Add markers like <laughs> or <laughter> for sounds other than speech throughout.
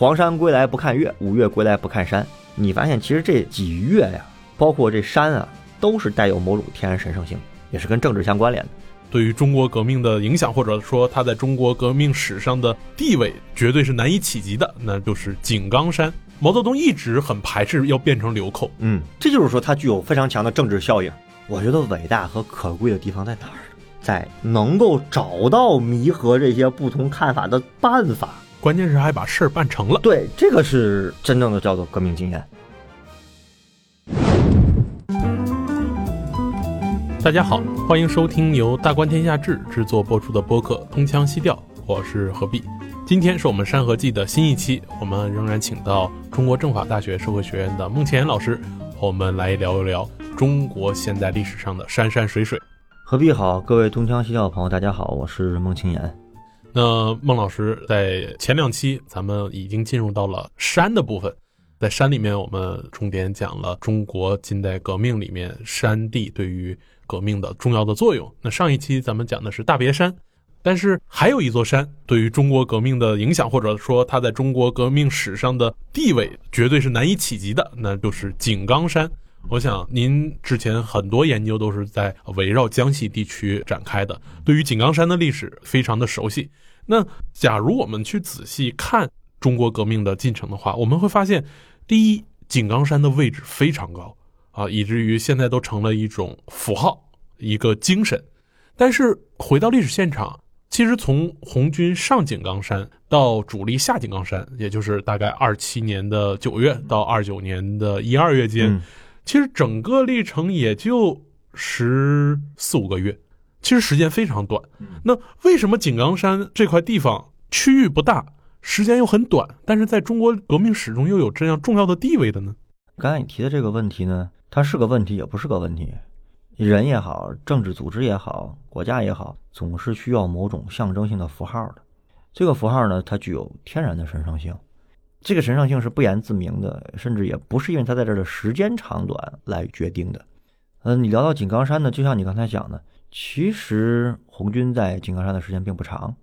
黄山归来不看岳，五岳归来不看山。你发现其实这几岳呀，包括这山啊，都是带有某种天然神圣性，也是跟政治相关联的。对于中国革命的影响，或者说它在中国革命史上的地位，绝对是难以企及的。那就是井冈山。毛泽东一直很排斥要变成流寇，嗯，这就是说它具有非常强的政治效应。我觉得伟大和可贵的地方在哪儿？在能够找到弥合这些不同看法的办法。关键是还把事儿办成了。对，这个是真正的叫做革命经验。大家好，欢迎收听由大观天下志制作播出的播客《东腔西调》，我是何必。今天是我们《山河记》的新一期，我们仍然请到中国政法大学社会学院的孟前老师，和我们来聊一聊中国现代历史上的山山水水。何必好，各位东腔西调的朋友，大家好，我是孟清言。那孟老师在前两期，咱们已经进入到了山的部分。在山里面，我们重点讲了中国近代革命里面山地对于革命的重要的作用。那上一期咱们讲的是大别山，但是还有一座山对于中国革命的影响，或者说它在中国革命史上的地位，绝对是难以企及的，那就是井冈山。我想您之前很多研究都是在围绕江西地区展开的，对于井冈山的历史非常的熟悉。那假如我们去仔细看中国革命的进程的话，我们会发现。第一，井冈山的位置非常高啊，以至于现在都成了一种符号，一个精神。但是回到历史现场，其实从红军上井冈山到主力下井冈山，也就是大概二七年的九月到二九年的一二月间，其实整个历程也就十四五个月，其实时间非常短。那为什么井冈山这块地方区域不大？时间又很短，但是在中国革命史中又有这样重要的地位的呢？刚才你提的这个问题呢，它是个问题，也不是个问题。人也好，政治组织也好，国家也好，总是需要某种象征性的符号的。这个符号呢，它具有天然的神圣性。这个神圣性是不言自明的，甚至也不是因为它在这儿的时间长短来决定的。嗯，你聊到井冈山呢，就像你刚才讲的，其实红军在井冈山的时间并不长。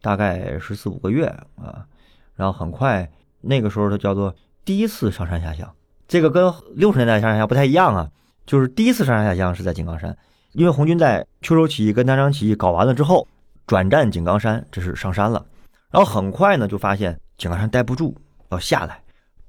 大概十四五个月啊，然后很快那个时候，它叫做第一次上山下乡。这个跟六十年代上山下乡不太一样啊，就是第一次上山下乡是在井冈山，因为红军在秋收起义跟南昌起义搞完了之后，转战井冈山，这是上山了。然后很快呢，就发现井冈山待不住，要下来。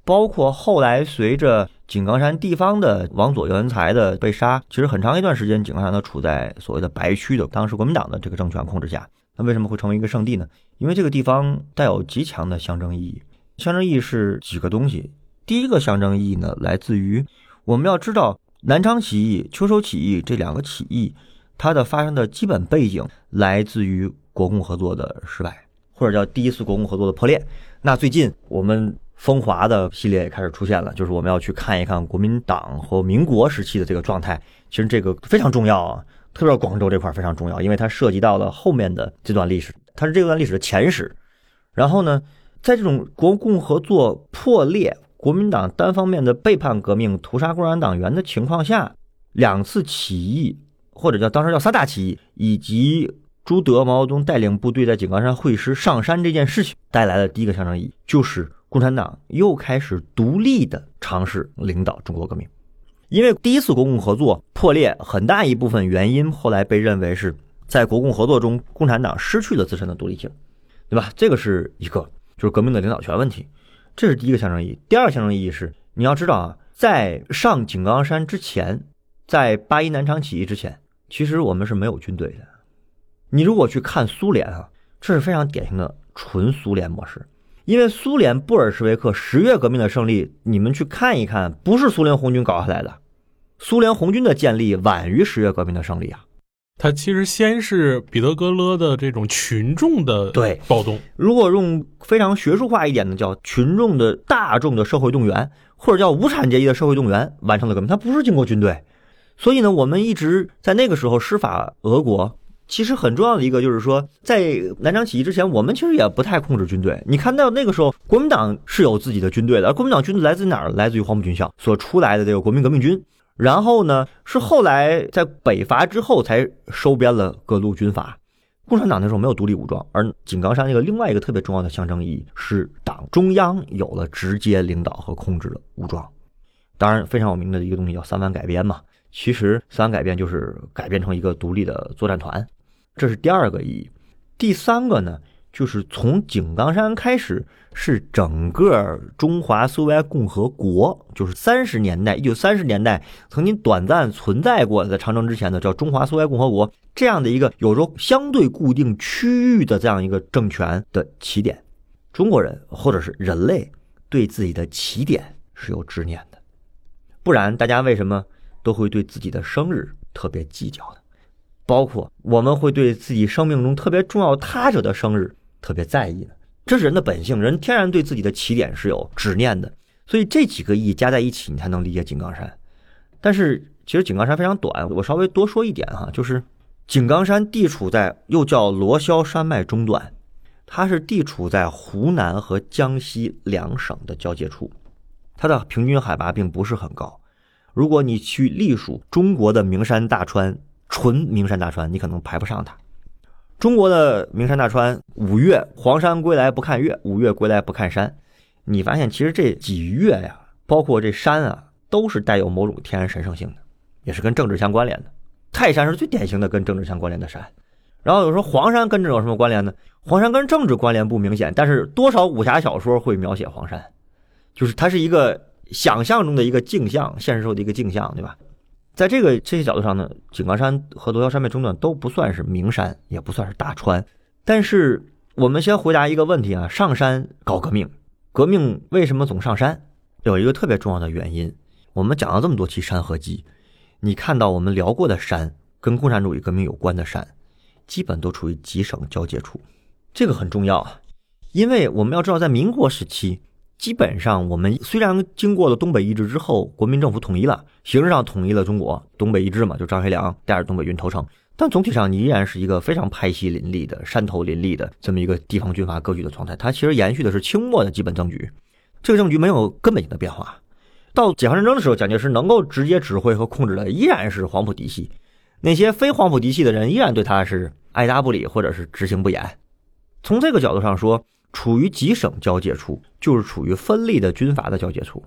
包括后来随着井冈山地方的王佐、姚元才的被杀，其实很长一段时间，井冈山都处在所谓的白区的当时国民党的这个政权控制下。那为什么会成为一个圣地呢？因为这个地方带有极强的象征意义。象征意义是几个东西。第一个象征意义呢，来自于我们要知道南昌起义、秋收起义这两个起义，它的发生的基本背景来自于国共合作的失败，或者叫第一次国共合作的破裂。那最近我们风华的系列也开始出现了，就是我们要去看一看国民党和民国时期的这个状态。其实这个非常重要啊。特别是广州这块非常重要，因为它涉及到了后面的这段历史，它是这段历史的前史。然后呢，在这种国共合作破裂、国民党单方面的背叛革命、屠杀共产党员的情况下，两次起义，或者叫当时叫三大起义，以及朱德、毛泽东带领部队在井冈山会师上山这件事情带来的第一个象征意义，就是共产党又开始独立的尝试领导中国革命。因为第一次国共合作破裂，很大一部分原因后来被认为是在国共合作中，共产党失去了自身的独立性，对吧？这个是一个，就是革命的领导权问题，这是第一个象征意义。第二个象征意义是，你要知道啊，在上井冈山之前，在八一南昌起义之前，其实我们是没有军队的。你如果去看苏联啊，这是非常典型的纯苏联模式。因为苏联布尔什维克十月革命的胜利，你们去看一看，不是苏联红军搞下来的。苏联红军的建立晚于十月革命的胜利啊，它其实先是彼得格勒的这种群众的对暴动。如果用非常学术化一点的，叫群众的大众的社会动员，或者叫无产阶级的社会动员完成了革命，它不是经过军队。所以呢，我们一直在那个时候施法俄国。其实很重要的一个就是说，在南昌起义之前，我们其实也不太控制军队。你看到那个时候，国民党是有自己的军队的，而国民党军队来自哪儿？来自于黄埔军校所出来的这个国民革命军。然后呢，是后来在北伐之后才收编了各路军阀。共产党那时候没有独立武装，而井冈山那个另外一个特别重要的象征意义是党中央有了直接领导和控制的武装。当然，非常有名的一个东西叫三湾改编嘛。其实三湾改编就是改编成一个独立的作战团，这是第二个意义。第三个呢，就是从井冈山开始，是整个中华苏维埃共和国，就是三十年代，一九三十年代曾经短暂存在过，在长征之前的叫中华苏维埃共和国这样的一个有着相对固定区域的这样一个政权的起点。中国人或者是人类对自己的起点是有执念的，不然大家为什么都会对自己的生日特别计较呢？包括我们会对自己生命中特别重要他者的生日特别在意的，这是人的本性，人天然对自己的起点是有执念的，所以这几个意义加在一起，你才能理解井冈山。但是其实井冈山非常短，我稍微多说一点哈，就是井冈山地处在又叫罗霄山脉中段，它是地处在湖南和江西两省的交界处，它的平均海拔并不是很高。如果你去隶属中国的名山大川。纯名山大川，你可能排不上它。中国的名山大川，五岳黄山归来不看岳，五岳归来不看山。你发现其实这几岳呀，包括这山啊，都是带有某种天然神圣性的，也是跟政治相关联的。泰山是最典型的跟政治相关联的山。然后有时候黄山跟这有什么关联呢？黄山跟政治关联不明显，但是多少武侠小说会描写黄山，就是它是一个想象中的一个镜像，现实中的一个镜像，对吧？在这个这些角度上呢，井冈山和罗霄山脉中段都不算是名山，也不算是大川。但是我们先回答一个问题啊：上山搞革命，革命为什么总上山？有一个特别重要的原因。我们讲了这么多期山河记，你看到我们聊过的山跟共产主义革命有关的山，基本都处于几省交界处。这个很重要啊，因为我们要知道，在民国时期。基本上，我们虽然经过了东北易帜之后，国民政府统一了，形式上统一了中国，东北易帜嘛，就张学良带着东北军投诚，但总体上你依然是一个非常派系林立的、山头林立的这么一个地方军阀割据的状态。它其实延续的是清末的基本政局，这个政局没有根本性的变化。到解放战争的时候，蒋介石能够直接指挥和控制的依然是黄埔嫡系，那些非黄埔嫡系的人依然对他是爱答不理或者是执行不严。从这个角度上说。处于几省交界处，就是处于分立的军阀的交界处。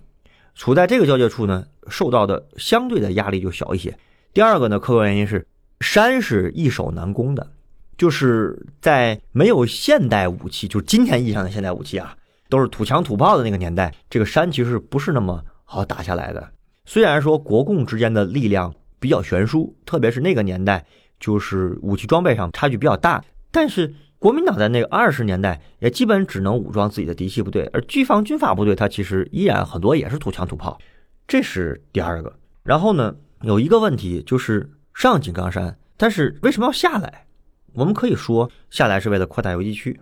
处在这个交界处呢，受到的相对的压力就小一些。第二个呢，客观原因是山是易守难攻的，就是在没有现代武器，就是今天意义上的现代武器啊，都是土枪土炮的那个年代，这个山其实不是那么好打下来的。虽然说国共之间的力量比较悬殊，特别是那个年代，就是武器装备上差距比较大，但是。国民党在那个二十年代也基本只能武装自己的嫡系部队，而军方军阀部队它其实依然很多也是土枪土炮，这是第二个。然后呢，有一个问题就是上井冈山，但是为什么要下来？我们可以说下来是为了扩大游击区，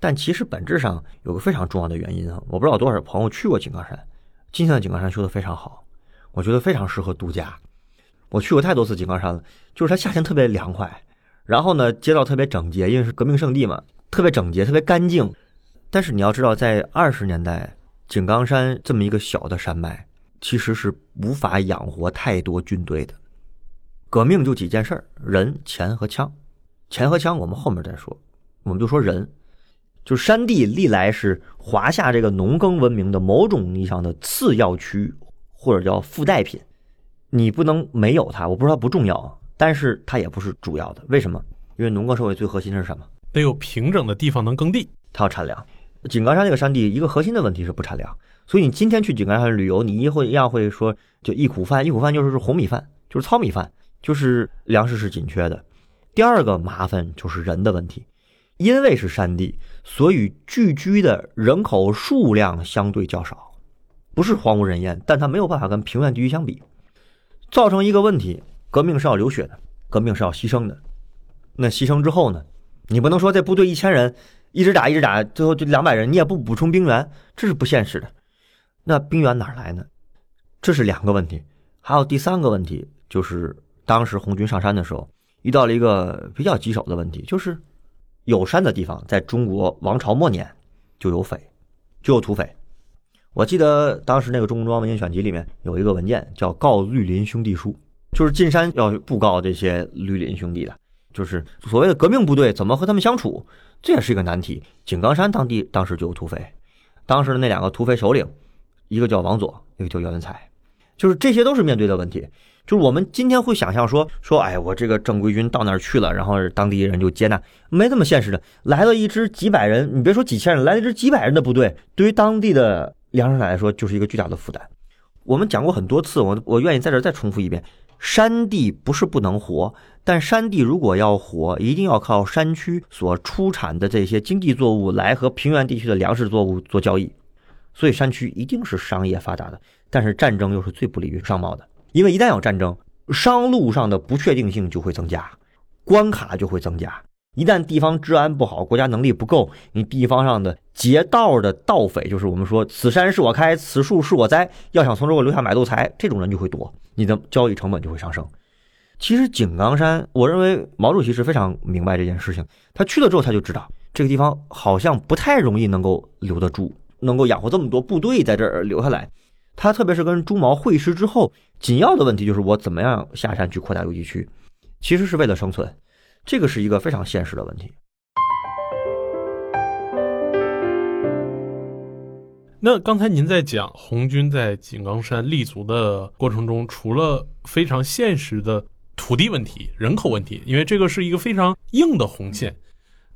但其实本质上有个非常重要的原因啊！我不知道多少朋友去过井冈山，今天的井冈山修得非常好，我觉得非常适合度假。我去过太多次井冈山了，就是它夏天特别凉快。然后呢，街道特别整洁，因为是革命圣地嘛，特别整洁，特别干净。但是你要知道，在二十年代，井冈山这么一个小的山脉，其实是无法养活太多军队的。革命就几件事儿：人、钱和枪。钱和枪我们后面再说，我们就说人。就山地历来是华夏这个农耕文明的某种意义上的次要区域，或者叫附带品。你不能没有它，我不说它不重要啊。但是它也不是主要的，为什么？因为农耕社会最核心的是什么？得有平整的地方能耕地，它要产粮。井冈山这个山地，一个核心的问题是不产粮，所以你今天去井冈山旅游，你一会一样会说，就一苦饭，一苦饭就是红米饭，就是糙米饭，就是粮食是紧缺的。第二个麻烦就是人的问题，因为是山地，所以聚居的人口数量相对较少，不是荒无人烟，但它没有办法跟平原地区相比，造成一个问题。革命是要流血的，革命是要牺牲的。那牺牲之后呢？你不能说这部队一千人一直打一直打，最后就两百人，你也不补充兵员，这是不现实的。那兵源哪来呢？这是两个问题。还有第三个问题，就是当时红军上山的时候遇到了一个比较棘手的问题，就是有山的地方，在中国王朝末年就有匪，就有土匪。我记得当时那个《中共中央文件选集》里面有一个文件叫《告绿林兄弟书》。就是进山要布告这些绿林兄弟的，就是所谓的革命部队怎么和他们相处，这也是一个难题。井冈山当地当时就有土匪，当时的那两个土匪首领，一个叫王佐，一个叫袁文才，就是这些都是面对的问题。就是我们今天会想象说说，哎，我这个正规军到那儿去了，然后当地人就接纳，没这么现实的。来了一支几百人，你别说几千人，来了一支几百人的部队，对于当地的粮食来说，就是一个巨大的负担。我们讲过很多次，我我愿意在这儿再重复一遍：山地不是不能活，但山地如果要活，一定要靠山区所出产的这些经济作物来和平原地区的粮食作物做交易。所以山区一定是商业发达的，但是战争又是最不利于商贸的。因为一旦有战争，商路上的不确定性就会增加，关卡就会增加。一旦地方治安不好，国家能力不够，你地方上的劫道的盗匪，就是我们说此山是我开，此树是我栽，要想从这我留下买路财，这种人就会多，你的交易成本就会上升。其实井冈山，我认为毛主席是非常明白这件事情，他去了之后他就知道这个地方好像不太容易能够留得住，能够养活这么多部队在这儿留下来。他特别是跟朱毛会师之后，紧要的问题就是我怎么样下山去扩大游击区，其实是为了生存，这个是一个非常现实的问题。那刚才您在讲红军在井冈山立足的过程中，除了非常现实的土地问题、人口问题，因为这个是一个非常硬的红线，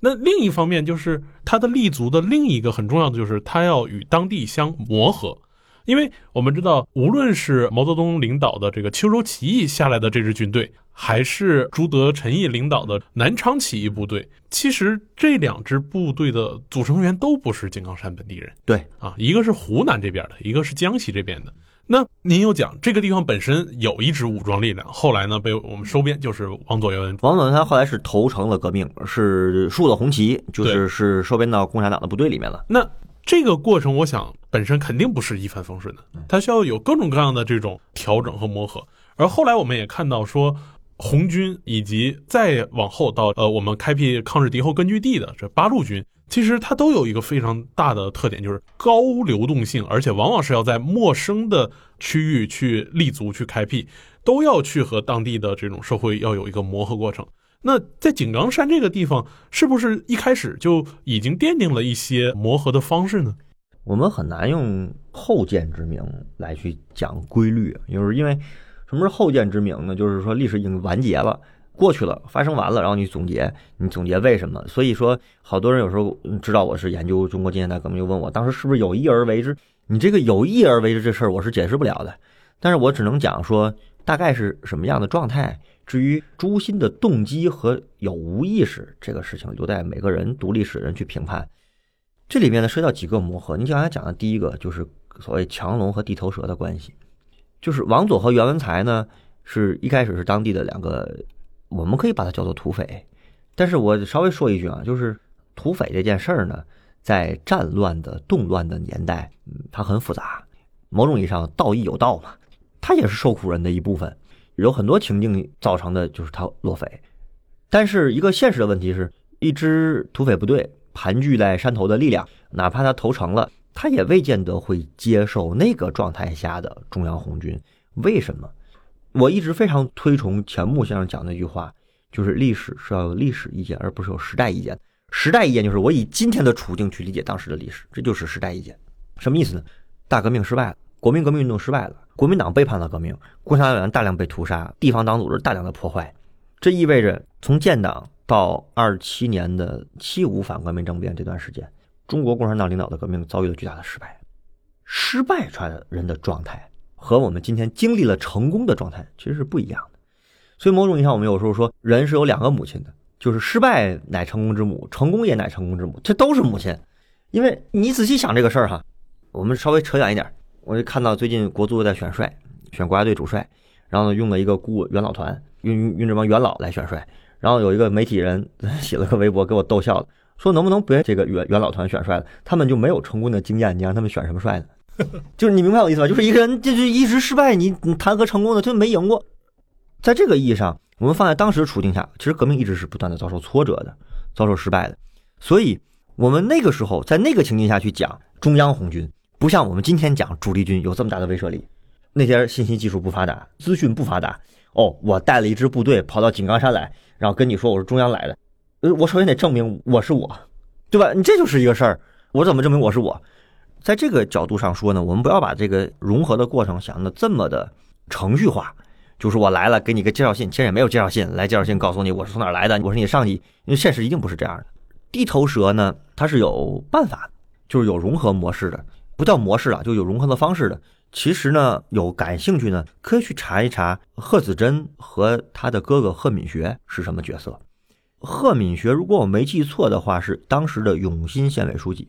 那另一方面就是它的立足的另一个很重要的就是它要与当地相磨合。因为我们知道，无论是毛泽东领导的这个秋收起义下来的这支军队，还是朱德、陈毅领导的南昌起义部队，其实这两支部队的组成员都不是井冈山本地人。对啊，一个是湖南这边的，一个是江西这边的。那您又讲，这个地方本身有一支武装力量，后来呢被我们收编，就是王佐元文。王左元他后来是投诚了革命，是竖了红旗，就是是收编到共产党的部队里面了。那这个过程，我想。本身肯定不是一帆风顺的，它需要有各种各样的这种调整和磨合。而后来我们也看到说，红军以及再往后到呃我们开辟抗日敌后根据地的这八路军，其实它都有一个非常大的特点，就是高流动性，而且往往是要在陌生的区域去立足去开辟，都要去和当地的这种社会要有一个磨合过程。那在井冈山这个地方，是不是一开始就已经奠定了一些磨合的方式呢？我们很难用后见之明来去讲规律，就是因为什么是后见之明呢？就是说历史已经完结了，过去了，发生完了，然后你总结，你总结为什么？所以说，好多人有时候知道我是研究中国近现代革命，就问我当时是不是有意而为之？你这个有意而为之这事儿，我是解释不了的。但是我只能讲说大概是什么样的状态。至于诛心的动机和有无意识这个事情，留待每个人读历史人去评判。这里面呢涉及到几个磨合，你刚才讲的第一个就是所谓强龙和地头蛇的关系，就是王佐和袁文才呢是一开始是当地的两个，我们可以把它叫做土匪，但是我稍微说一句啊，就是土匪这件事儿呢，在战乱的动乱的年代，它很复杂，某种意义上道义有道嘛，它也是受苦人的一部分，有很多情境造成的就是他落匪，但是一个现实的问题是，一支土匪部队。盘踞在山头的力量，哪怕他投诚了，他也未见得会接受那个状态下的中央红军。为什么？我一直非常推崇钱穆先生讲那句话，就是历史是要有历史意见，而不是有时代意见。时代意见就是我以今天的处境去理解当时的历史，这就是时代意见。什么意思呢？大革命失败了，国民革命运动失败了，国民党背叛了革命，共产党员大量被屠杀，地方党组织大量的破坏，这意味着从建党。到二七年的七五反革命政变这段时间，中国共产党领导的革命遭遇了巨大的失败。失败出来的人的状态和我们今天经历了成功的状态其实是不一样的。所以某种意义上，我们有时候说人是有两个母亲的，就是失败乃成功之母，成功也乃成功之母，这都是母亲。因为你仔细想这个事儿哈，我们稍微扯远一点，我就看到最近国足在选帅，选国家队主帅，然后呢用了一个顾元老团，用用这帮元老来选帅。然后有一个媒体人 <laughs> 写了个微博给我逗笑了，说能不能别这个元元老团选帅了，他们就没有成功的经验，你让他们选什么帅呢？<laughs> 就是你明白我意思吧？就是一个人就是一直失败，你你谈何成功呢？就没赢过。在这个意义上，我们放在当时的处境下，其实革命一直是不断的遭受挫折的，遭受失败的。所以，我们那个时候在那个情境下去讲中央红军，不像我们今天讲主力军有这么大的威慑力。那些信息技术不发达，资讯不发达。哦，我带了一支部队跑到井冈山来，然后跟你说我是中央来的，呃，我首先得证明我是我，对吧？你这就是一个事儿，我怎么证明我是我？在这个角度上说呢，我们不要把这个融合的过程想的这么的程序化，就是我来了给你个介绍信，其实也没有介绍信，来介绍信告诉你我是从哪来的，我是你上级，因为现实一定不是这样的。地头蛇呢，它是有办法，就是有融合模式的，不叫模式了，就有融合的方式的。其实呢，有感兴趣呢，可以去查一查贺子珍和他的哥哥贺敏学是什么角色。贺敏学，如果我没记错的话，是当时的永新县委书记，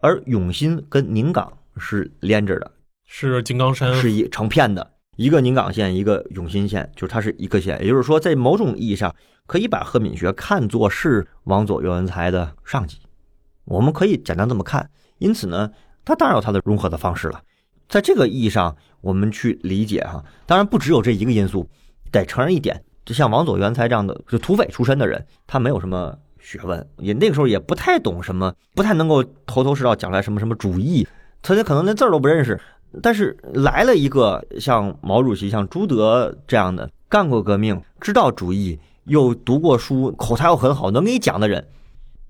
而永新跟宁港是连着的，是金刚山，是一成片的，一个宁港县，一个永新县，就是它是一个县。也就是说，在某种意义上，可以把贺敏学看作是王佐袁文才的上级，我们可以简单这么看。因此呢，他当然有他的融合的方式了。在这个意义上，我们去理解哈，当然不只有这一个因素，得承认一点，就像王佐元才这样的就土匪出身的人，他没有什么学问，也那个时候也不太懂什么，不太能够头头是道讲出来什么什么主义，他可能连字儿都不认识。但是来了一个像毛主席、像朱德这样的干过革命、知道主义又读过书、口才又很好、能给你讲的人，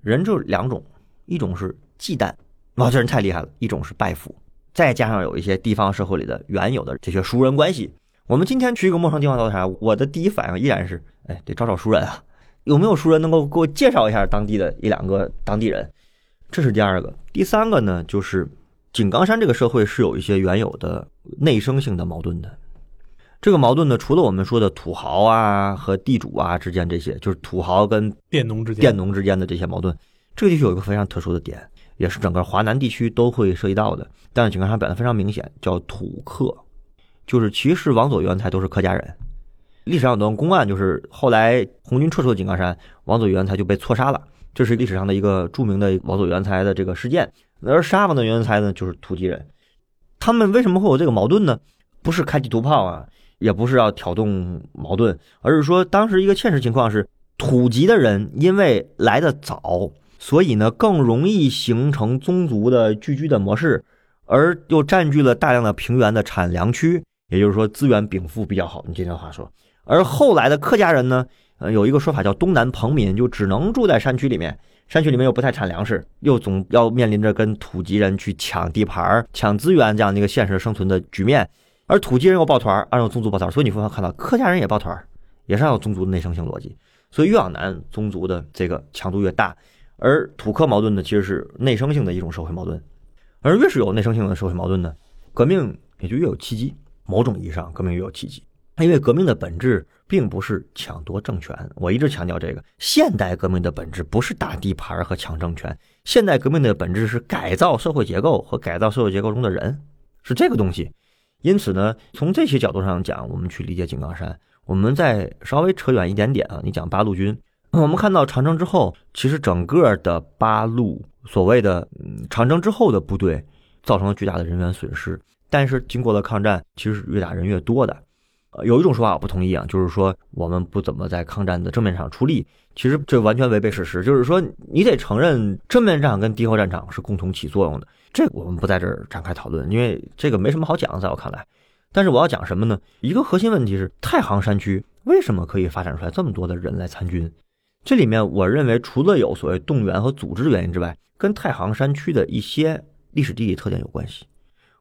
人就两种，一种是忌惮，哇，这人太厉害了；一种是拜服。再加上有一些地方社会里的原有的这些熟人关系，我们今天去一个陌生地方调查，我的第一反应依然是，哎，得找找熟人啊，有没有熟人能够给我介绍一下当地的一两个当地人？这是第二个，第三个呢，就是井冈山这个社会是有一些原有的内生性的矛盾的。这个矛盾呢，除了我们说的土豪啊和地主啊之间这些，就是土豪跟佃农之间佃农之间的这些矛盾，这个地区有一个非常特殊的点。也是整个华南地区都会涉及到的，但是井冈山表现非常明显，叫土客，就是其实王佐元才都是客家人。历史上有段公案，就是后来红军撤出井冈山，王佐元才就被错杀了，这是历史上的一个著名的王佐元才的这个事件。而杀王的元才呢，就是土籍人。他们为什么会有这个矛盾呢？不是开地图炮啊，也不是要挑动矛盾，而是说当时一个现实情况是，土籍的人因为来的早。所以呢，更容易形成宗族的聚居的模式，而又占据了大量的平原的产粮区，也就是说资源禀赋比较好。你这段话说，而后来的客家人呢，呃，有一个说法叫东南彭民，就只能住在山区里面，山区里面又不太产粮食，又总要面临着跟土籍人去抢地盘、抢资源这样的一个现实生存的局面。而土籍人又抱团，按照宗族抱团，所以你会看到客家人也抱团，也是按照宗族的内生性逻辑。所以越往南，宗族的这个强度越大。而土客矛盾呢，其实是内生性的一种社会矛盾，而越是有内生性的社会矛盾呢，革命也就越有契机。某种意义上，革命越有契机，因为革命的本质并不是抢夺政权。我一直强调这个，现代革命的本质不是打地盘和抢政权，现代革命的本质是改造社会结构和改造社会结构中的人，是这个东西。因此呢，从这些角度上讲，我们去理解井冈山，我们再稍微扯远一点点啊，你讲八路军。我们看到长征之后，其实整个的八路所谓的长征之后的部队造成了巨大的人员损失。但是经过了抗战，其实越打人越多的。呃，有一种说法我不同意啊，就是说我们不怎么在抗战的正面上出力。其实这完全违背事实。就是说你得承认正面战场跟敌后战场是共同起作用的。这我们不在这儿展开讨论，因为这个没什么好讲，在我看来。但是我要讲什么呢？一个核心问题是太行山区为什么可以发展出来这么多的人来参军？这里面，我认为除了有所谓动员和组织的原因之外，跟太行山区的一些历史地理特点有关系。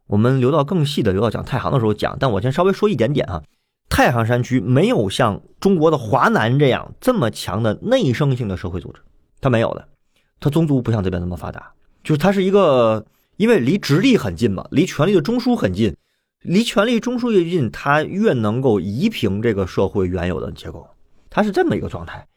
我们留到更细的，留到讲太行的时候讲。但我先稍微说一点点啊，太行山区没有像中国的华南这样这么强的内生性的社会组织，它没有的。它宗族不像这边那么发达，就是它是一个，因为离直隶很近嘛，离权力的中枢很近，离权力中枢越近，它越能够移平这个社会原有的结构，它是这么一个状态。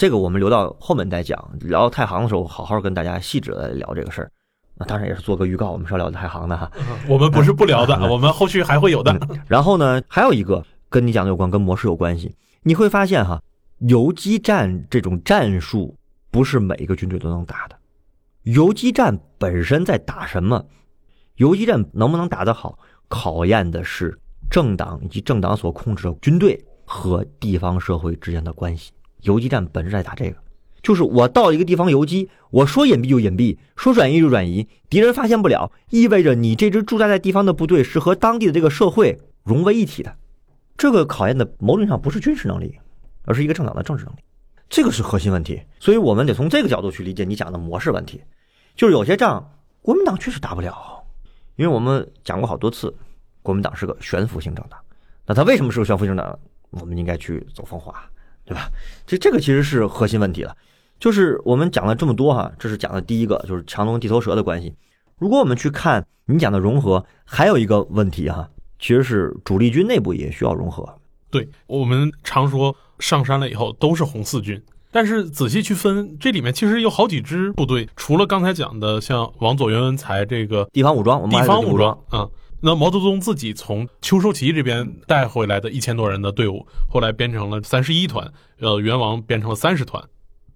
这个我们留到后面再讲，聊太行的时候，好好跟大家细致的聊这个事儿。那当然也是做个预告，我们是要聊太行的哈。我们不是不聊的，我们后续还会有的。然后呢，还有一个跟你讲的有关，跟模式有关系。你会发现哈，游击战这种战术不是每一个军队都能打的。游击战本身在打什么？游击战能不能打得好，考验的是政党以及政党所控制的军队和地方社会之间的关系。游击战本质在打这个，就是我到一个地方游击，我说隐蔽就隐蔽，说转移就转移，敌人发现不了，意味着你这支驻扎在地方的部队是和当地的这个社会融为一体的，这个考验的某种上不是军事能力，而是一个政党的政治能力，这个是核心问题。所以我们得从这个角度去理解你讲的模式问题，就是有些仗国民党确实打不了，因为我们讲过好多次，国民党是个悬浮性政党。那他为什么是个悬浮性政党？我们应该去走风化，对吧？这这个其实是核心问题了。就是我们讲了这么多哈，这是讲的第一个，就是强龙地头蛇的关系。如果我们去看你讲的融合，还有一个问题哈，其实是主力军内部也需要融合。对我们常说上山了以后都是红四军，但是仔细去分，这里面其实有好几支部队，除了刚才讲的像王佐、袁文才这个地方武装，我们地方武装啊。那毛泽东自己从秋收起义这边带回来的一千多人的队伍，后来编成了三十一团，呃，元王编成了三十团。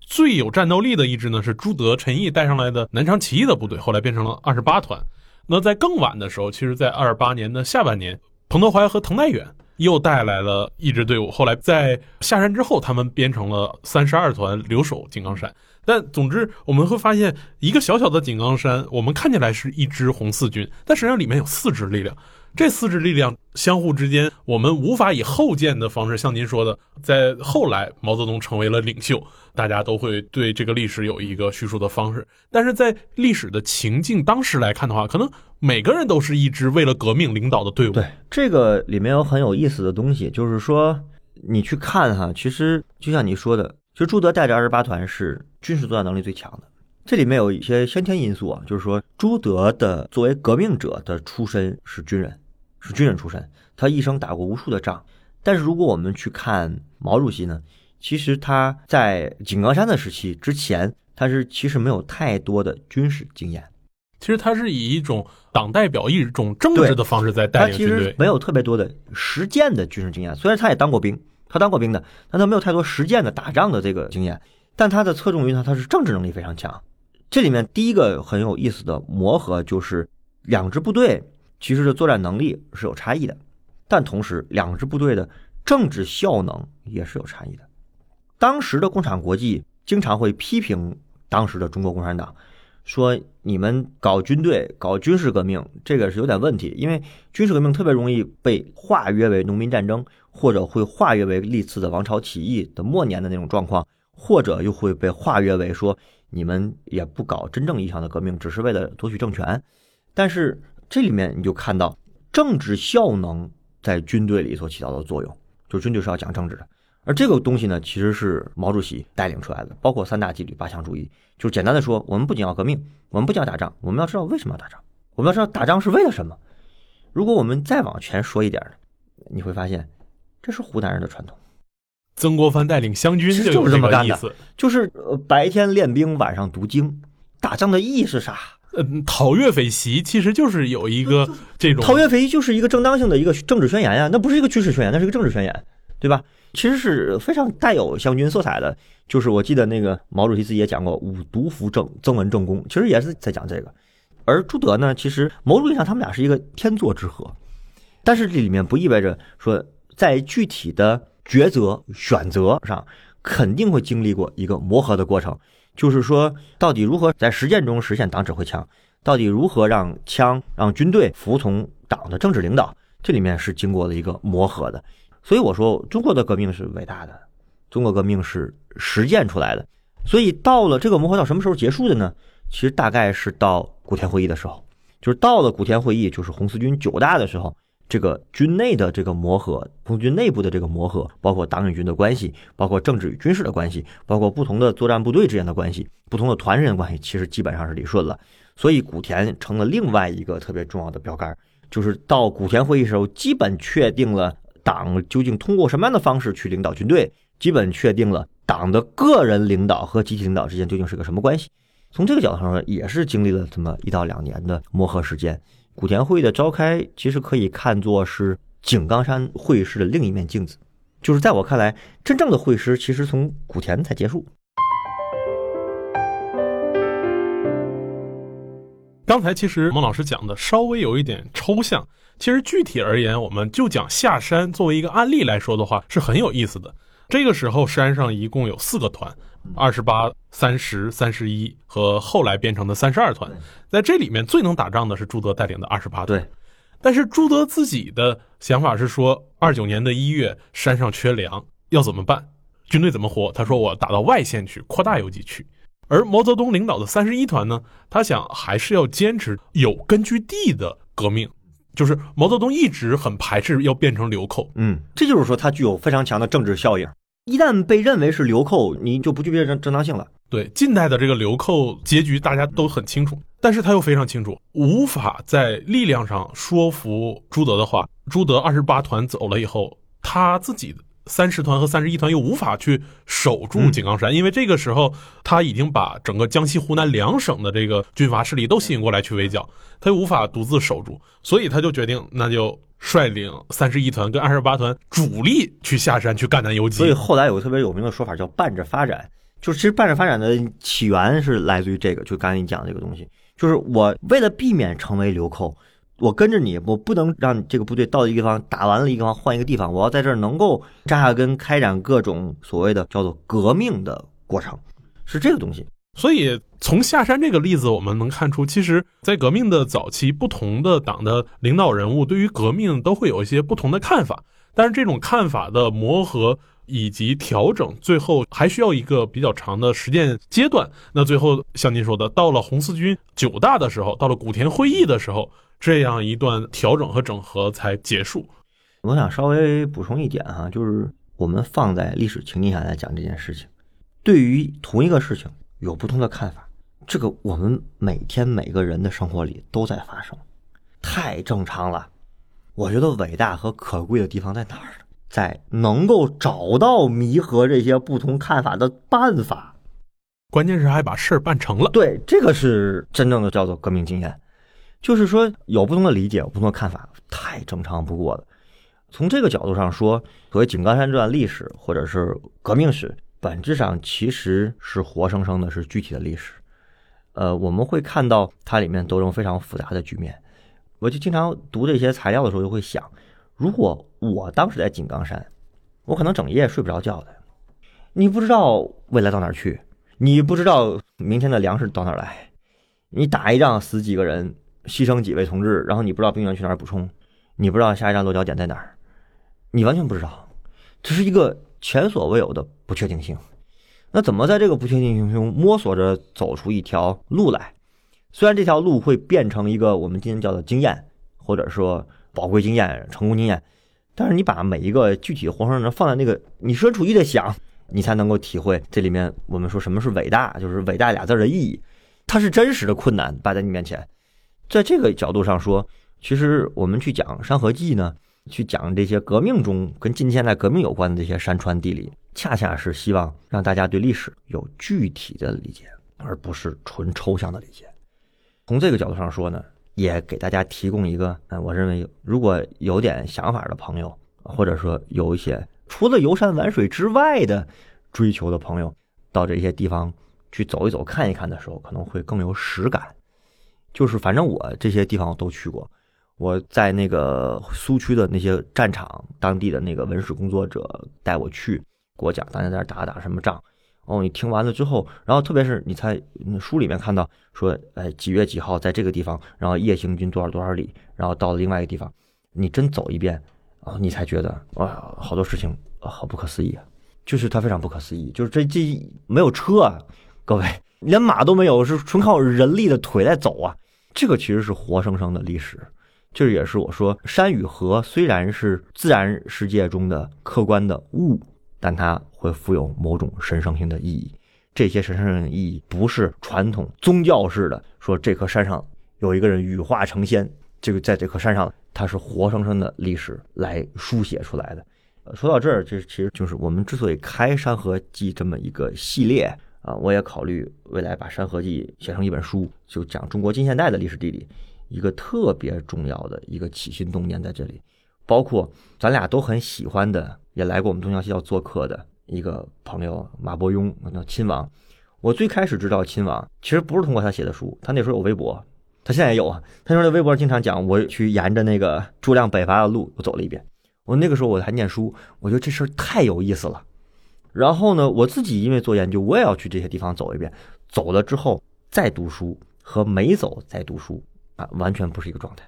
最有战斗力的一支呢是朱德、陈毅带上来的南昌起义的部队，后来变成了二十八团。那在更晚的时候，其实，在二八年的下半年，彭德怀和滕代远又带来了一支队伍，后来在下山之后，他们编成了三十二团留守井冈山。但总之，我们会发现，一个小小的井冈山，我们看起来是一支红四军，但实际上里面有四支力量。这四支力量相互之间，我们无法以后见的方式，像您说的，在后来毛泽东成为了领袖，大家都会对这个历史有一个叙述的方式。但是在历史的情境当时来看的话，可能每个人都是一支为了革命领导的队伍。对，这个里面有很有意思的东西，就是说你去看哈，其实就像你说的，其实朱德带着二十八团是军事作战能力最强的。这里面有一些先天因素啊，就是说朱德的作为革命者的出身是军人。是军人出身，他一生打过无数的仗。但是如果我们去看毛主席呢，其实他在井冈山的时期之前，他是其实没有太多的军事经验。其实他是以一种党代表、一种政治的方式在带领军队，他其实没有特别多的实践的军事经验。虽然他也当过兵，他当过兵的，但他没有太多实践的打仗的这个经验。但他的侧重于呢，他是政治能力非常强。这里面第一个很有意思的磨合就是两支部队。其实的作战能力是有差异的，但同时两支部队的政治效能也是有差异的。当时的共产国际经常会批评当时的中国共产党，说你们搞军队、搞军事革命，这个是有点问题，因为军事革命特别容易被化约为农民战争，或者会化约为历次的王朝起义的末年的那种状况，或者又会被化约为说你们也不搞真正意义上的革命，只是为了夺取政权，但是。这里面你就看到政治效能在军队里所起到的作用，就军队是要讲政治的，而这个东西呢，其实是毛主席带领出来的，包括三大纪律、八项注意。就是简单的说，我们不仅要革命，我们不仅要打仗，我们要知道为什么要打仗，我们要知道打仗是为了什么。如果我们再往前说一点呢，你会发现这是湖南人的传统。曾国藩带领湘军就是这么干的，意思，就是白天练兵，晚上读经。打仗的意义是啥？嗯，讨岳匪檄其实就是有一个这种讨岳匪檄就是一个正当性的一个政治宣言呀，那不是一个军事宣言，那是一个政治宣言，对吧？其实是非常带有湘军色彩的。就是我记得那个毛主席自己也讲过“五毒扶正，增文正功”，其实也是在讲这个。而朱德呢，其实某种意义上他们俩是一个天作之合，但是这里面不意味着说在具体的抉择选择上肯定会经历过一个磨合的过程。就是说，到底如何在实践中实现党指挥枪？到底如何让枪、让军队服从党的政治领导？这里面是经过了一个磨合的。所以我说，中国的革命是伟大的，中国革命是实践出来的。所以到了这个磨合到什么时候结束的呢？其实大概是到古田会议的时候，就是到了古田会议，就是红四军九大的时候。这个军内的这个磨合，红军内部的这个磨合，包括党与军的关系，包括政治与军事的关系，包括不同的作战部队之间的关系，不同的团人关系，其实基本上是理顺了。所以古田成了另外一个特别重要的标杆，就是到古田会议时候，基本确定了党究竟通过什么样的方式去领导军队，基本确定了党的个人领导和集体领导之间究竟是个什么关系。从这个角度上说，也是经历了这么一到两年的磨合时间。古田会议的召开，其实可以看作是井冈山会师的另一面镜子。就是在我看来，真正的会师其实从古田才结束。刚才其实孟老师讲的稍微有一点抽象，其实具体而言，我们就讲下山作为一个案例来说的话，是很有意思的。这个时候山上一共有四个团。二十八、三十、三十一和后来变成的三十二团，在这里面最能打仗的是朱德带领的二十八团。但是朱德自己的想法是说，二九年的一月山上缺粮，要怎么办？军队怎么活？他说我打到外线去，扩大游击区。而毛泽东领导的三十一团呢，他想还是要坚持有根据地的革命，就是毛泽东一直很排斥要变成流寇。嗯，这就是说它具有非常强的政治效应。一旦被认为是流寇，你就不具备正正当性了。对近代的这个流寇结局，大家都很清楚，但是他又非常清楚，无法在力量上说服朱德的话。朱德二十八团走了以后，他自己三十团和三十一团又无法去守住井冈山，因为这个时候他已经把整个江西、湖南两省的这个军阀势力都吸引过来去围剿，他又无法独自守住，所以他就决定，那就率领三十一团跟二十八团主力去下山去赣南游击。所以后来有个特别有名的说法叫“伴着发展”，就其实伴着发展的起源是来自于这个，就刚才你讲这个东西，就是我为了避免成为流寇。我跟着你，我不能让这个部队到一个地方打完了一个地方换一个地方，我要在这儿能够扎下根，开展各种所谓的叫做革命的过程，是这个东西。所以从下山这个例子，我们能看出，其实，在革命的早期，不同的党的领导人物对于革命都会有一些不同的看法，但是这种看法的磨合以及调整，最后还需要一个比较长的实践阶段。那最后像您说的，到了红四军九大的时候，到了古田会议的时候。这样一段调整和整合才结束。我想稍微补充一点哈，就是我们放在历史情境下来讲这件事情，对于同一个事情有不同的看法，这个我们每天每个人的生活里都在发生，太正常了。我觉得伟大和可贵的地方在哪儿呢？在能够找到弥合这些不同看法的办法，关键是还把事儿办成了。对，这个是真正的叫做革命经验。就是说，有不同的理解，有不同的看法，太正常不过了。从这个角度上说，所谓井冈山这段历史，或者是革命史，本质上其实是活生生的，是具体的历史。呃，我们会看到它里面斗争非常复杂的局面。我就经常读这些材料的时候，就会想，如果我当时在井冈山，我可能整夜睡不着觉的。你不知道未来到哪儿去，你不知道明天的粮食到哪儿来，你打一仗死几个人。牺牲几位同志，然后你不知道兵员去哪儿补充，你不知道下一站落脚点在哪儿，你完全不知道，这是一个前所未有的不确定性。那怎么在这个不确定性中摸索着走出一条路来？虽然这条路会变成一个我们今天叫做经验，或者说宝贵经验、成功经验，但是你把每一个具体活生生放在那个你身处地的想，你才能够体会这里面我们说什么是伟大，就是伟大俩字的意义。它是真实的困难摆在你面前。在这个角度上说，其实我们去讲《山河记》呢，去讲这些革命中跟近现代革命有关的这些山川地理，恰恰是希望让大家对历史有具体的理解，而不是纯抽象的理解。从这个角度上说呢，也给大家提供一个，嗯，我认为如果有点想法的朋友，或者说有一些除了游山玩水之外的追求的朋友，到这些地方去走一走、看一看的时候，可能会更有实感。就是反正我这些地方我都去过，我在那个苏区的那些战场，当地的那个文史工作者带我去，给我讲大家在那打打什么仗。哦，你听完了之后，然后特别是你在书里面看到说，哎，几月几号在这个地方，然后夜行军多少多少里，然后到了另外一个地方，你真走一遍啊，你才觉得哇，好多事情好不可思议啊，就是它非常不可思议，就是这这没有车啊，各位连马都没有，是纯靠人力的腿在走啊。这个其实是活生生的历史，这也是我说山与河虽然是自然世界中的客观的物，但它会富有某种神圣性的意义。这些神圣性的意义不是传统宗教式的，说这棵山上有一个人羽化成仙，这个在这棵山上，它是活生生的历史来书写出来的。说到这儿，这其实就是我们之所以开《山河记》这么一个系列。啊，我也考虑未来把《山河记》写成一本书，就讲中国近现代的历史地理，一个特别重要的一个起心动念在这里，包括咱俩都很喜欢的，也来过我们东江西校做客的一个朋友马伯庸，那亲王。我最开始知道亲王，其实不是通过他写的书，他那时候有微博，他现在也有啊。他说在微博经常讲，我去沿着那个诸亮北伐的路，我走了一遍。我那个时候我还念书，我觉得这事儿太有意思了。然后呢，我自己因为做研究，我也要去这些地方走一遍。走了之后再读书和没走再读书啊，完全不是一个状态。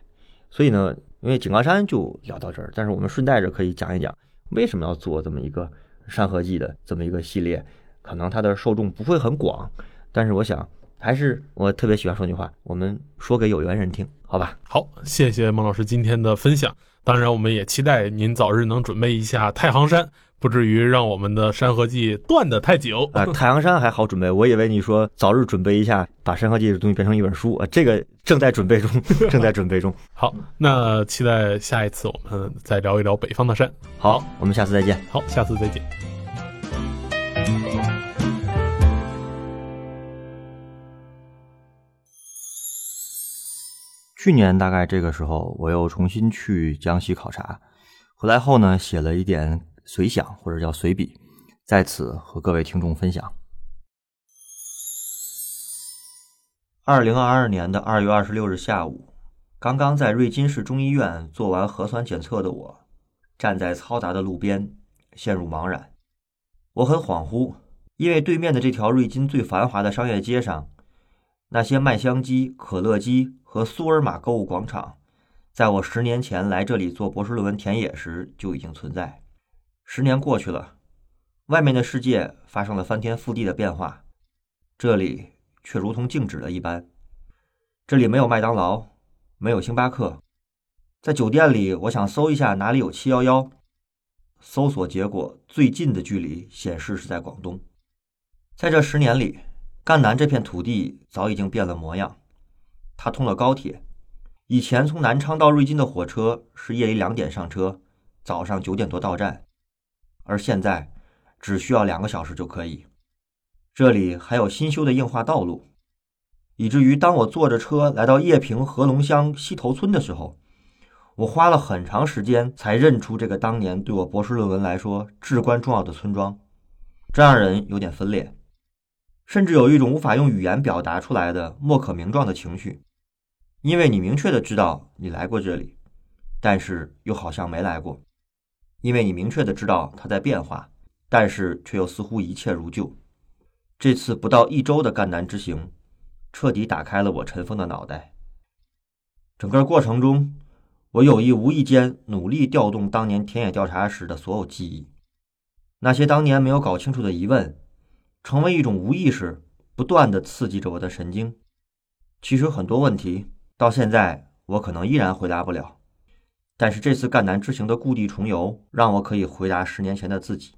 所以呢，因为井冈山就聊到这儿，但是我们顺带着可以讲一讲为什么要做这么一个《山河记》的这么一个系列。可能它的受众不会很广，但是我想还是我特别喜欢说句话，我们说给有缘人听，好吧？好，谢谢孟老师今天的分享。当然，我们也期待您早日能准备一下太行山。不至于让我们的《山河记》断得太久 <laughs> 啊！太阳山还好准备，我以为你说早日准备一下，把《山河记》的东西变成一本书啊！这个正在准备中，<laughs> 正在准备中。<laughs> 好，那期待下一次我们再聊一聊北方的山。好，我们下次再见。好，下次再见。去年大概这个时候，我又重新去江西考察。回来后呢，写了一点随想或者叫随笔，在此和各位听众分享。二零二二年的二月二十六日下午，刚刚在瑞金市中医院做完核酸检测的我，站在嘈杂的路边，陷入茫然。我很恍惚，因为对面的这条瑞金最繁华的商业街上，那些麦香鸡、可乐鸡和苏尔玛购物广场。在我十年前来这里做博士论文田野时就已经存在。十年过去了，外面的世界发生了翻天覆地的变化，这里却如同静止了一般。这里没有麦当劳，没有星巴克。在酒店里，我想搜一下哪里有七幺幺，搜索结果最近的距离显示是在广东。在这十年里，赣南这片土地早已经变了模样，它通了高铁。以前从南昌到瑞金的火车是夜里两点上车，早上九点多到站，而现在只需要两个小时就可以。这里还有新修的硬化道路，以至于当我坐着车来到叶平合龙乡西头村的时候，我花了很长时间才认出这个当年对我博士论文来说至关重要的村庄，这让人有点分裂，甚至有一种无法用语言表达出来的莫可名状的情绪。因为你明确的知道你来过这里，但是又好像没来过；因为你明确的知道它在变化，但是却又似乎一切如旧。这次不到一周的赣南之行，彻底打开了我尘封的脑袋。整个过程中，我有意无意间努力调动当年田野调查时的所有记忆，那些当年没有搞清楚的疑问，成为一种无意识，不断的刺激着我的神经。其实很多问题。到现在，我可能依然回答不了，但是这次赣南之行的故地重游，让我可以回答十年前的自己。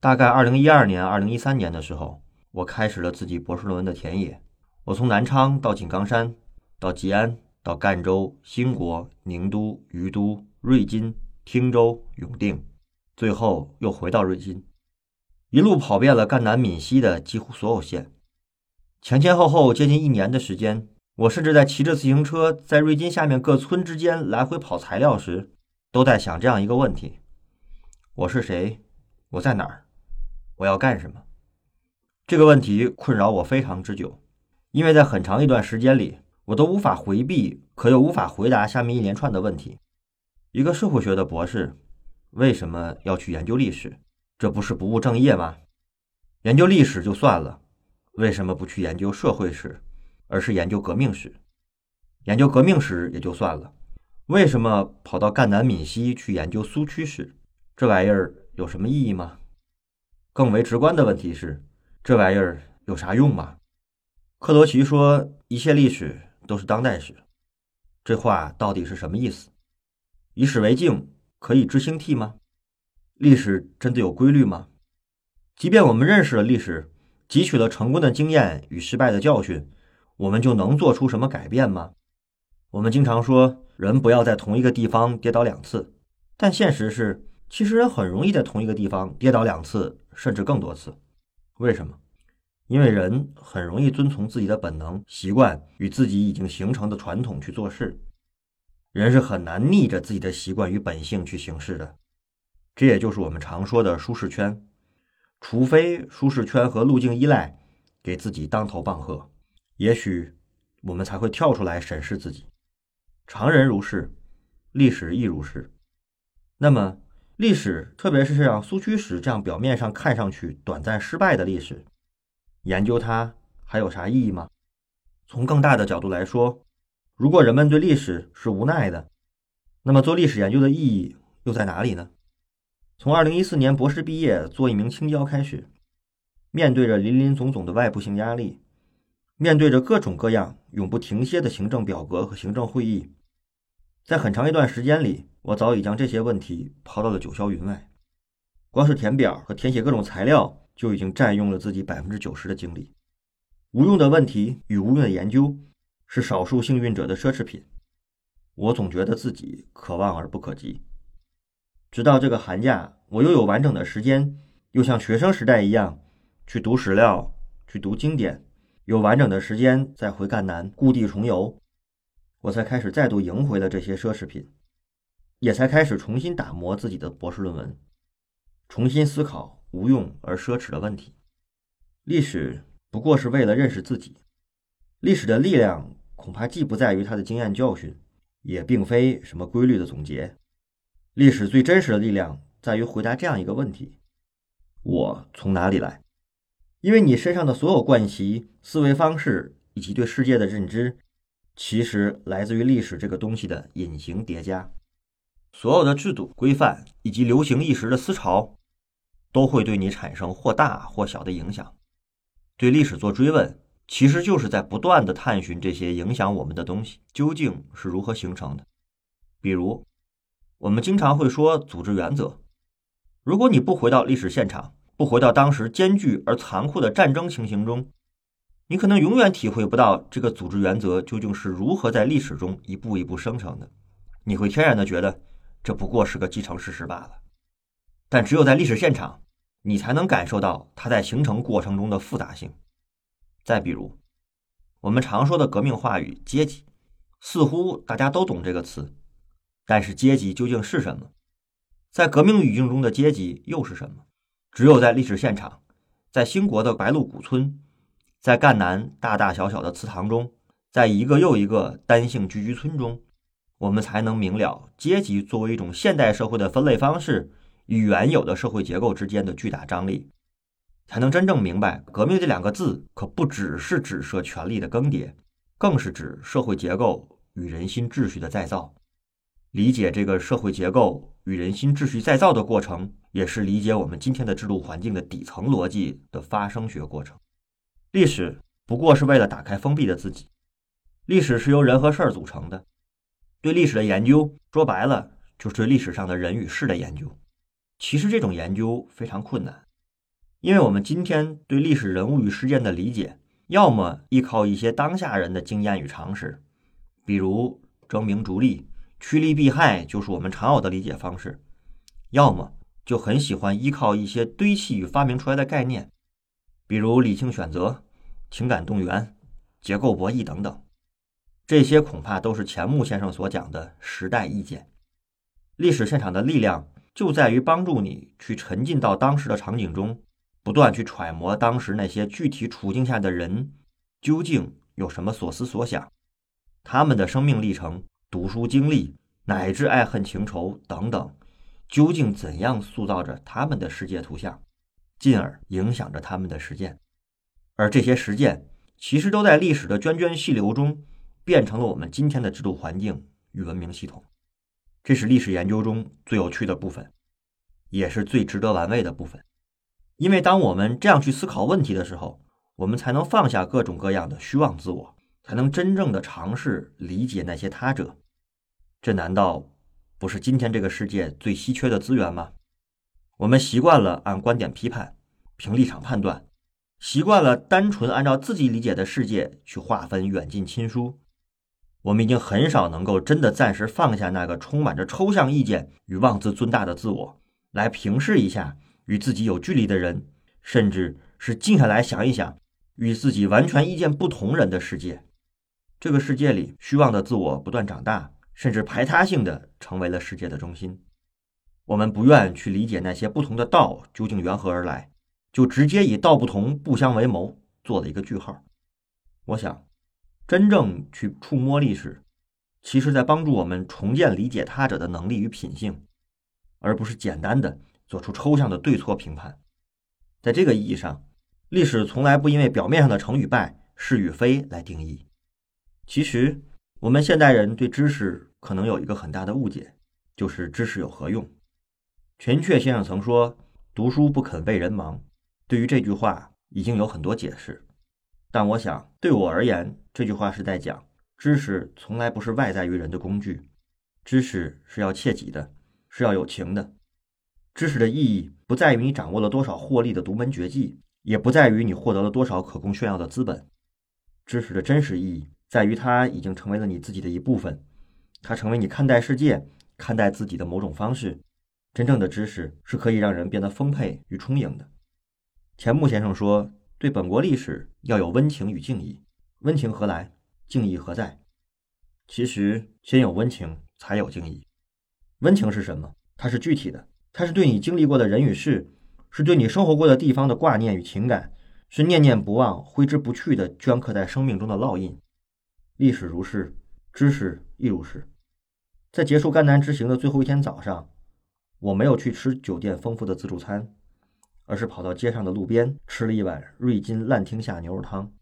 大概二零一二年、二零一三年的时候，我开始了自己博士论文的田野。我从南昌到井冈山，到吉安，到赣州、兴国、宁都、于都、瑞金、汀州、永定，最后又回到瑞金，一路跑遍了赣南闽西的几乎所有县，前前后后接近一年的时间。我甚至在骑着自行车在瑞金下面各村之间来回跑材料时，都在想这样一个问题：我是谁？我在哪儿？我要干什么？这个问题困扰我非常之久，因为在很长一段时间里，我都无法回避，可又无法回答下面一连串的问题：一个社会学的博士为什么要去研究历史？这不是不务正业吗？研究历史就算了，为什么不去研究社会史？而是研究革命史，研究革命史也就算了，为什么跑到赣南闽西去研究苏区史？这玩意儿有什么意义吗？更为直观的问题是，这玩意儿有啥用吗？克罗齐说：“一切历史都是当代史。”这话到底是什么意思？以史为镜，可以知兴替吗？历史真的有规律吗？即便我们认识了历史，汲取了成功的经验与失败的教训。我们就能做出什么改变吗？我们经常说人不要在同一个地方跌倒两次，但现实是，其实人很容易在同一个地方跌倒两次，甚至更多次。为什么？因为人很容易遵从自己的本能、习惯与自己已经形成的传统去做事。人是很难逆着自己的习惯与本性去行事的。这也就是我们常说的舒适圈。除非舒适圈和路径依赖给自己当头棒喝。也许我们才会跳出来审视自己。常人如是，历史亦如是。那么，历史，特别是像苏区史这样表面上看上去短暂失败的历史，研究它还有啥意义吗？从更大的角度来说，如果人们对历史是无奈的，那么做历史研究的意义又在哪里呢？从二零一四年博士毕业做一名青椒开始，面对着林林总总的外部性压力，面对着各种各样永不停歇的行政表格和行政会议，在很长一段时间里，我早已将这些问题抛到了九霄云外。光是填表和填写各种材料，就已经占用了自己百分之九十的精力。无用的问题与无用的研究。是少数幸运者的奢侈品，我总觉得自己可望而不可及。直到这个寒假，我又有完整的时间，又像学生时代一样去读史料、去读经典，有完整的时间再回赣南故地重游，我才开始再度赢回了这些奢侈品，也才开始重新打磨自己的博士论文，重新思考无用而奢侈的问题。历史不过是为了认识自己，历史的力量。恐怕既不在于他的经验教训，也并非什么规律的总结。历史最真实的力量在于回答这样一个问题：我从哪里来？因为你身上的所有惯习、思维方式以及对世界的认知，其实来自于历史这个东西的隐形叠加。所有的制度、规范以及流行一时的思潮，都会对你产生或大或小的影响。对历史做追问。其实就是在不断的探寻这些影响我们的东西究竟是如何形成的。比如，我们经常会说组织原则。如果你不回到历史现场，不回到当时艰巨而残酷的战争情形中，你可能永远体会不到这个组织原则究竟是如何在历史中一步一步生成的。你会天然的觉得这不过是个既成事实罢了。但只有在历史现场，你才能感受到它在形成过程中的复杂性。再比如，我们常说的革命话语“阶级”，似乎大家都懂这个词，但是阶级究竟是什么？在革命语境中的阶级又是什么？只有在历史现场，在兴国的白鹿古村，在赣南大大小小的祠堂中，在一个又一个单姓聚居村中，我们才能明了阶级作为一种现代社会的分类方式与原有的社会结构之间的巨大张力。才能真正明白“革命”这两个字，可不只是指涉权力的更迭，更是指社会结构与人心秩序的再造。理解这个社会结构与人心秩序再造的过程，也是理解我们今天的制度环境的底层逻辑的发生学过程。历史不过是为了打开封闭的自己。历史是由人和事儿组成的。对历史的研究，说白了就是对历史上的人与事的研究。其实这种研究非常困难。因为我们今天对历史人物与事件的理解，要么依靠一些当下人的经验与常识，比如争名逐利、趋利避害，就是我们常有的理解方式；要么就很喜欢依靠一些堆砌与发明出来的概念，比如理性选择、情感动员、结构博弈等等。这些恐怕都是钱穆先生所讲的时代意见。历史现场的力量就在于帮助你去沉浸到当时的场景中。不断去揣摩当时那些具体处境下的人究竟有什么所思所想，他们的生命历程、读书经历乃至爱恨情仇等等，究竟怎样塑造着他们的世界图像，进而影响着他们的实践。而这些实践其实都在历史的涓涓细流中，变成了我们今天的制度环境与文明系统。这是历史研究中最有趣的部分，也是最值得玩味的部分。因为当我们这样去思考问题的时候，我们才能放下各种各样的虚妄自我，才能真正的尝试理解那些他者。这难道不是今天这个世界最稀缺的资源吗？我们习惯了按观点批判、凭立场判断，习惯了单纯按照自己理解的世界去划分远近亲疏。我们已经很少能够真的暂时放下那个充满着抽象意见与妄自尊大的自我，来平视一下。与自己有距离的人，甚至是静下来想一想，与自己完全意见不同人的世界。这个世界里，虚妄的自我不断长大，甚至排他性的成为了世界的中心。我们不愿去理解那些不同的道究竟缘何而来，就直接以道不同不相为谋做了一个句号。我想，真正去触摸历史，其实在帮助我们重建理解他者的能力与品性，而不是简单的。做出抽象的对错评判，在这个意义上，历史从来不因为表面上的成与败、是与非来定义。其实，我们现代人对知识可能有一个很大的误解，就是知识有何用？全阙先生曾说：“读书不肯为人忙。”对于这句话，已经有很多解释。但我想，对我而言，这句话是在讲，知识从来不是外在于人的工具，知识是要切己的，是要有情的。知识的意义不在于你掌握了多少获利的独门绝技，也不在于你获得了多少可供炫耀的资本。知识的真实意义。在于它已经成为了你自己的一部分，它成为你看待世界、看待自己的某种方式。真正的知识是可以让人变得丰沛与充盈的。钱穆先生说：“对本国历史要有温情与敬意，温情何来？敬意何在？”其实，先有温情，才有敬意。温情是什么？它是具体的，它是对你经历过的人与事，是对你生活过的地方的挂念与情感，是念念不忘、挥之不去的镌刻在生命中的烙印。历史如是，知识亦如是。在结束赣南之行的最后一天早上，我没有去吃酒店丰富的自助餐，而是跑到街上的路边吃了一碗瑞金烂厅下牛肉汤。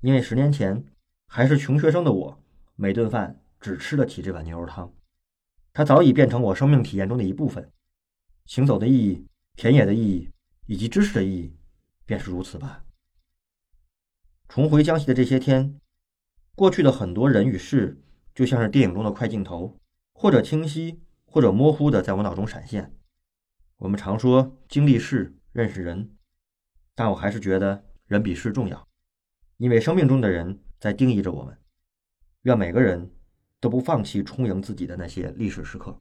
因为十年前还是穷学生的我，每顿饭只吃得起这碗牛肉汤。它早已变成我生命体验中的一部分。行走的意义、田野的意义以及知识的意义，便是如此吧。重回江西的这些天。过去的很多人与事，就像是电影中的快镜头，或者清晰，或者模糊的在我脑中闪现。我们常说经历事认识人，但我还是觉得人比事重要，因为生命中的人在定义着我们。愿每个人都不放弃充盈自己的那些历史时刻。